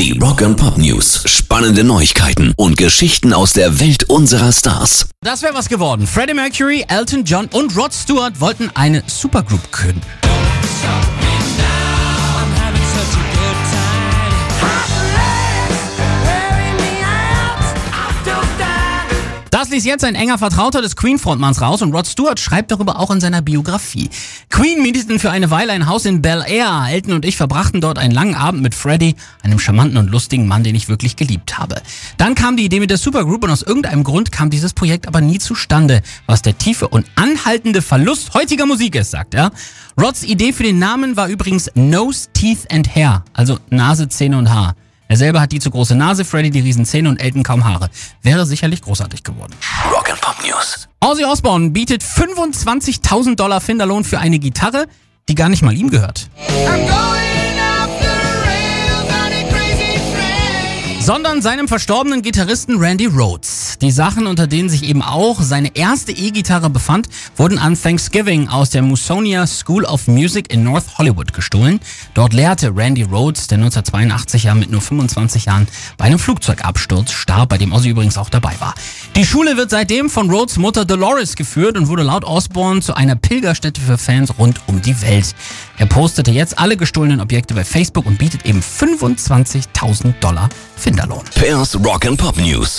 Die Rock and Pop News. Spannende Neuigkeiten und Geschichten aus der Welt unserer Stars. Das wäre was geworden. Freddie Mercury, Elton John und Rod Stewart wollten eine Supergroup gründen. Ließ jetzt ein enger Vertrauter des Queen-Frontmanns raus und Rod Stewart schreibt darüber auch in seiner Biografie. Queen mieteten für eine Weile ein Haus in Bel Air. Elton und ich verbrachten dort einen langen Abend mit Freddie, einem charmanten und lustigen Mann, den ich wirklich geliebt habe. Dann kam die Idee mit der Supergroup und aus irgendeinem Grund kam dieses Projekt aber nie zustande, was der tiefe und anhaltende Verlust heutiger Musik ist, sagt er. Rods Idee für den Namen war übrigens Nose, Teeth and Hair, also Nase, Zähne und Haar. Er selber hat die zu große Nase, Freddy die Riesenzähne und Elton kaum Haare. Wäre sicherlich großartig geworden. Rock and Pop News. Ozzy Osbourne bietet 25.000 Dollar Finderlohn für eine Gitarre, die gar nicht mal ihm gehört. Sondern seinem verstorbenen Gitarristen Randy Rhodes. Die Sachen, unter denen sich eben auch seine erste E-Gitarre befand, wurden an Thanksgiving aus der Musonia School of Music in North Hollywood gestohlen. Dort lehrte Randy Rhodes, der 1982 ja mit nur 25 Jahren bei einem Flugzeugabsturz starb, bei dem Ozzy übrigens auch dabei war. Die Schule wird seitdem von Rhodes Mutter Dolores geführt und wurde laut Osborne zu einer Pilgerstätte für Fans rund um die Welt. Er postete jetzt alle gestohlenen Objekte bei Facebook und bietet eben 25.000 Dollar Finderlohn. Pairs Rock and Pop News.